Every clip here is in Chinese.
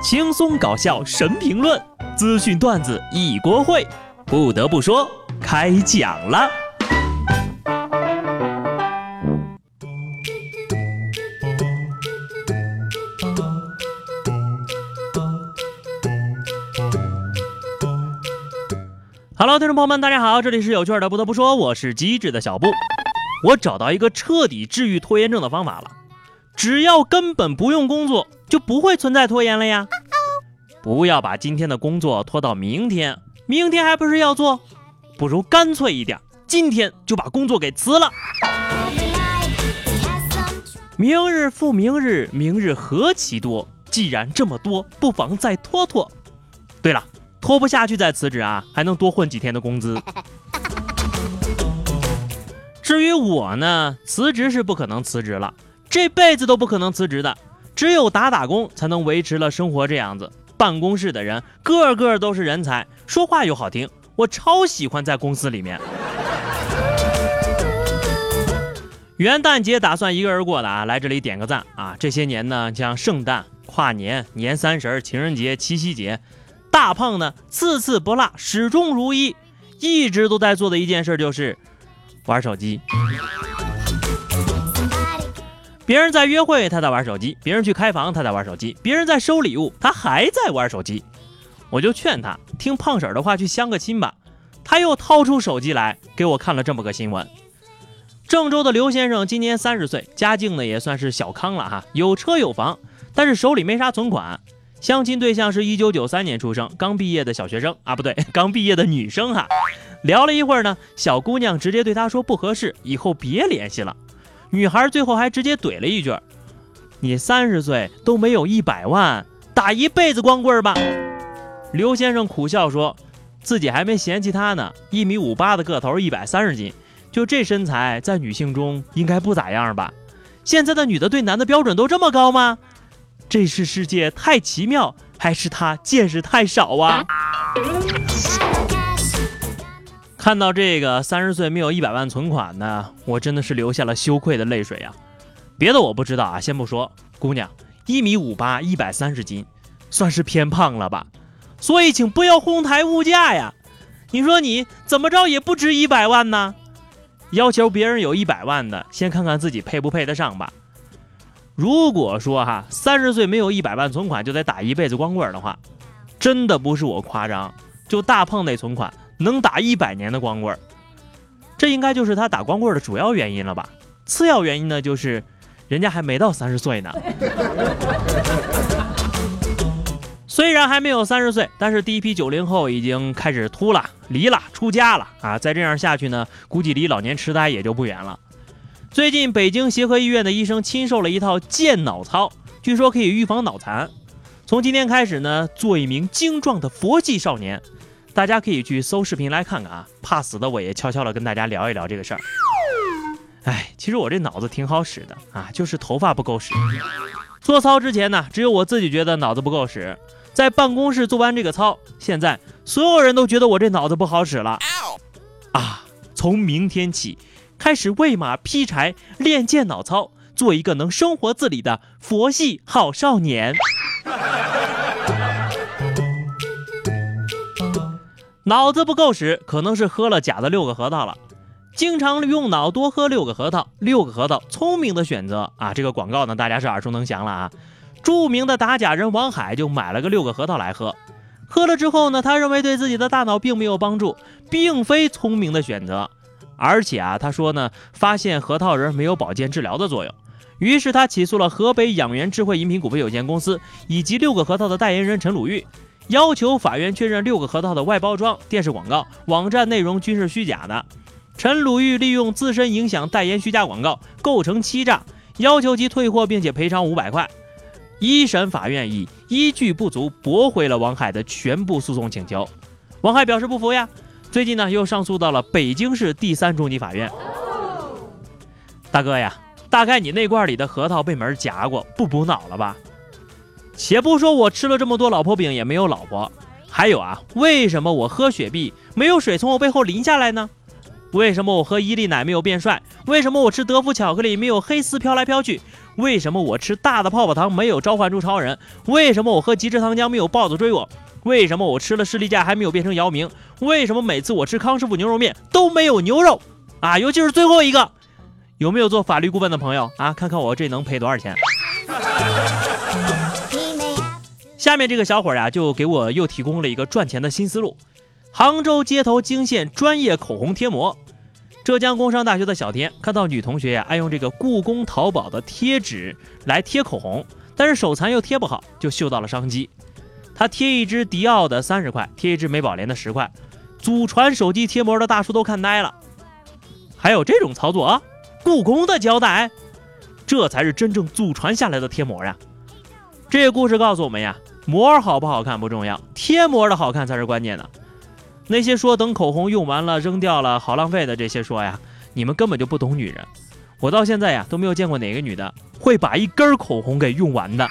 轻松搞笑神评论，资讯段子一锅烩。不得不说，开讲了。Hello，听众朋友们，大家好，这里是有趣的。不得不说，我是机智的小布。我找到一个彻底治愈拖延症的方法了，只要根本不用工作。就不会存在拖延了呀！不要把今天的工作拖到明天，明天还不是要做？不如干脆一点，今天就把工作给辞了。明日复明日，明日何其多！既然这么多，不妨再拖拖。对了，拖不下去再辞职啊，还能多混几天的工资。至于我呢，辞职是不可能辞职了，这辈子都不可能辞职的。只有打打工才能维持了生活这样子。办公室的人个个都是人才，说话又好听，我超喜欢在公司里面。元旦节打算一个人过的啊，来这里点个赞啊！这些年呢，像圣诞、跨年、年三十、情人节、七夕节，大胖呢次次不落，始终如一，一直都在做的一件事就是玩手机。别人在约会，他在玩手机；别人去开房，他在玩手机；别人在收礼物，他还在玩手机。我就劝他听胖婶的话，去相个亲吧。他又掏出手机来给我看了这么个新闻：郑州的刘先生今年三十岁，家境呢也算是小康了哈，有车有房，但是手里没啥存款。相亲对象是一九九三年出生、刚毕业的小学生啊，不对，刚毕业的女生哈。聊了一会儿呢，小姑娘直接对他说不合适，以后别联系了。女孩最后还直接怼了一句：“你三十岁都没有一百万，打一辈子光棍吧。”刘先生苦笑说：“自己还没嫌弃他呢，一米五八的个头，一百三十斤，就这身材，在女性中应该不咋样吧？现在的女的对男的标准都这么高吗？这是世界太奇妙，还是他见识太少啊？”看到这个三十岁没有一百万存款呢，我真的是流下了羞愧的泪水啊！别的我不知道啊，先不说，姑娘一米五八，一百三十斤，算是偏胖了吧？所以请不要哄抬物价呀！你说你怎么着也不值一百万呢？要求别人有一百万的，先看看自己配不配得上吧。如果说哈三十岁没有一百万存款就得打一辈子光棍的话，真的不是我夸张，就大胖那存款。能打一百年的光棍，这应该就是他打光棍的主要原因了吧？次要原因呢，就是人家还没到三十岁呢。虽然还没有三十岁，但是第一批九零后已经开始秃了、离了、出家了啊！再这样下去呢，估计离老年痴呆也就不远了。最近北京协和医院的医生亲授了一套健脑操，据说可以预防脑残。从今天开始呢，做一名精壮的佛系少年。大家可以去搜视频来看看啊！怕死的我也悄悄的跟大家聊一聊这个事儿。哎，其实我这脑子挺好使的啊，就是头发不够使。做操之前呢，只有我自己觉得脑子不够使。在办公室做完这个操，现在所有人都觉得我这脑子不好使了。啊！从明天起，开始喂马劈柴练健脑操，做一个能生活自理的佛系好少年。脑子不够使，可能是喝了假的六个核桃了。经常用脑，多喝六个核桃，六个核桃，聪明的选择啊！这个广告呢，大家是耳熟能详了啊。著名的打假人王海就买了个六个核桃来喝，喝了之后呢，他认为对自己的大脑并没有帮助，并非聪明的选择。而且啊，他说呢，发现核桃仁没有保健治疗的作用，于是他起诉了河北养元智慧饮品股份有限公司以及六个核桃的代言人陈鲁豫。要求法院确认六个核桃的外包装、电视广告、网站内容均是虚假的。陈鲁豫利用自身影响代言虚假广告，构成欺诈，要求其退货并且赔偿五百块。一审法院以依据不足驳回了王海的全部诉讼请求。王海表示不服呀，最近呢又上诉到了北京市第三中级法院。大哥呀，大概你那罐里的核桃被门夹过，不补脑了吧？且不说我吃了这么多老婆饼也没有老婆，还有啊，为什么我喝雪碧没有水从我背后淋下来呢？为什么我喝伊利奶没有变帅？为什么我吃德芙巧克力没有黑丝飘来飘去？为什么我吃大的泡泡糖没有召唤出超人？为什么我喝极致糖浆没有豹子追我？为什么我吃了士力架还没有变成姚明？为什么每次我吃康师傅牛肉面都没有牛肉？啊，尤其是最后一个，有没有做法律顾问的朋友啊？看看我这能赔多少钱？下面这个小伙呀，就给我又提供了一个赚钱的新思路：杭州街头惊现专业口红贴膜。浙江工商大学的小天看到女同学呀爱用这个故宫淘宝的贴纸来贴口红，但是手残又贴不好，就嗅到了商机。他贴一支迪奥的三十块，贴一支美宝莲的十块，祖传手机贴膜的大叔都看呆了。还有这种操作啊？故宫的胶带，这才是真正祖传下来的贴膜呀！这个故事告诉我们呀，膜好不好看不重要，贴膜的好看才是关键的。那些说等口红用完了扔掉了好浪费的这些说呀，你们根本就不懂女人。我到现在呀都没有见过哪个女的会把一根口红给用完的。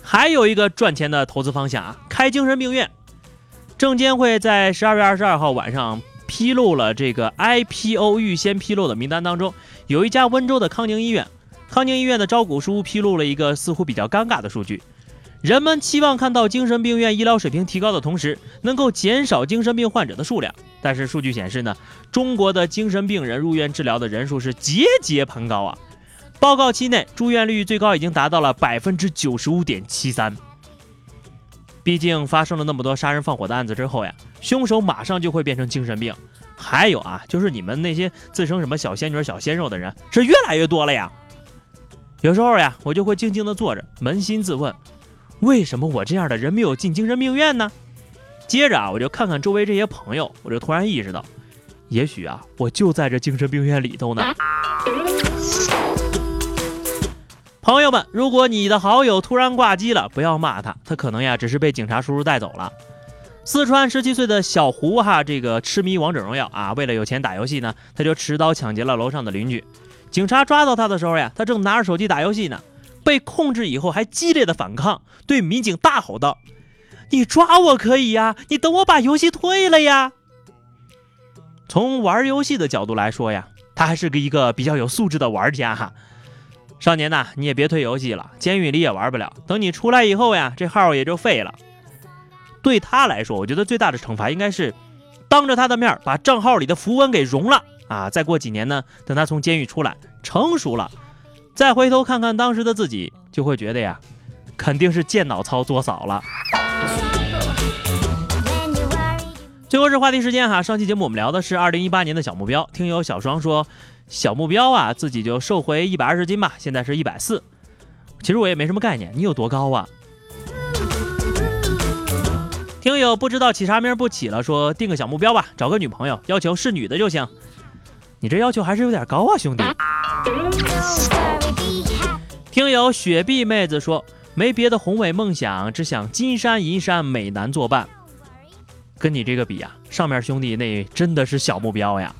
还有一个赚钱的投资方向啊，开精神病院。证监会在十二月二十二号晚上披露了这个 IPO 预先披露的名单当中，有一家温州的康宁医院。康宁医院的招股书披露了一个似乎比较尴尬的数据。人们期望看到精神病院医疗水平提高的同时，能够减少精神病患者的数量。但是数据显示呢，中国的精神病人入院治疗的人数是节节攀高啊！报告期内住院率最高已经达到了百分之九十五点七三。毕竟发生了那么多杀人放火的案子之后呀，凶手马上就会变成精神病。还有啊，就是你们那些自称什么小仙女、小鲜肉的人是越来越多了呀。有时候呀，我就会静静的坐着，扪心自问。为什么我这样的人没有进精神病院呢？接着啊，我就看看周围这些朋友，我就突然意识到，也许啊，我就在这精神病院里头呢。朋友们，如果你的好友突然挂机了，不要骂他，他可能呀只是被警察叔叔带走了。四川十七岁的小胡哈，这个痴迷王者荣耀啊，为了有钱打游戏呢，他就持刀抢劫了楼上的邻居。警察抓到他的时候呀，他正拿着手机打游戏呢。被控制以后，还激烈的反抗，对民警大吼道：“你抓我可以呀，你等我把游戏退了呀。”从玩游戏的角度来说呀，他还是个一个比较有素质的玩家哈。少年呐，你也别退游戏了，监狱里也玩不了。等你出来以后呀，这号也就废了。对他来说，我觉得最大的惩罚应该是当着他的面把账号里的符文给融了啊！再过几年呢，等他从监狱出来，成熟了。再回头看看当时的自己，就会觉得呀，肯定是健脑操作扫了。最后是话题时间哈，上期节目我们聊的是二零一八年的小目标。听友小双说，小目标啊，自己就瘦回一百二十斤吧，现在是一百四。其实我也没什么概念，你有多高啊？听友不知道起啥名不起了，说定个小目标吧，找个女朋友，要求是女的就行。你这要求还是有点高啊，兄弟。听友雪碧妹子说，没别的宏伟梦想，只想金山银山美男作伴。跟你这个比呀，上面兄弟那真的是小目标呀。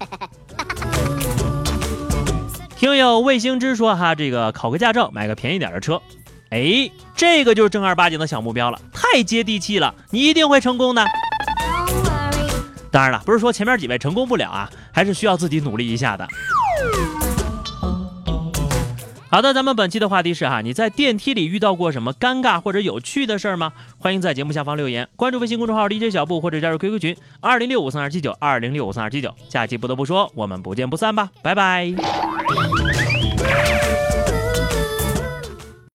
听友卫星之说哈，这个考个驾照，买个便宜点的车。哎，这个就是正儿八经的小目标了，太接地气了，你一定会成功的。当然了，不是说前面几位成功不了啊，还是需要自己努力一下的。好的，咱们本期的话题是哈，你在电梯里遇到过什么尴尬或者有趣的事儿吗？欢迎在节目下方留言，关注微信公众号 DJ 小布或者加入 QQ 群二零六五三二七九二零六五三二七九。下期不得不说，我们不见不散吧，拜拜。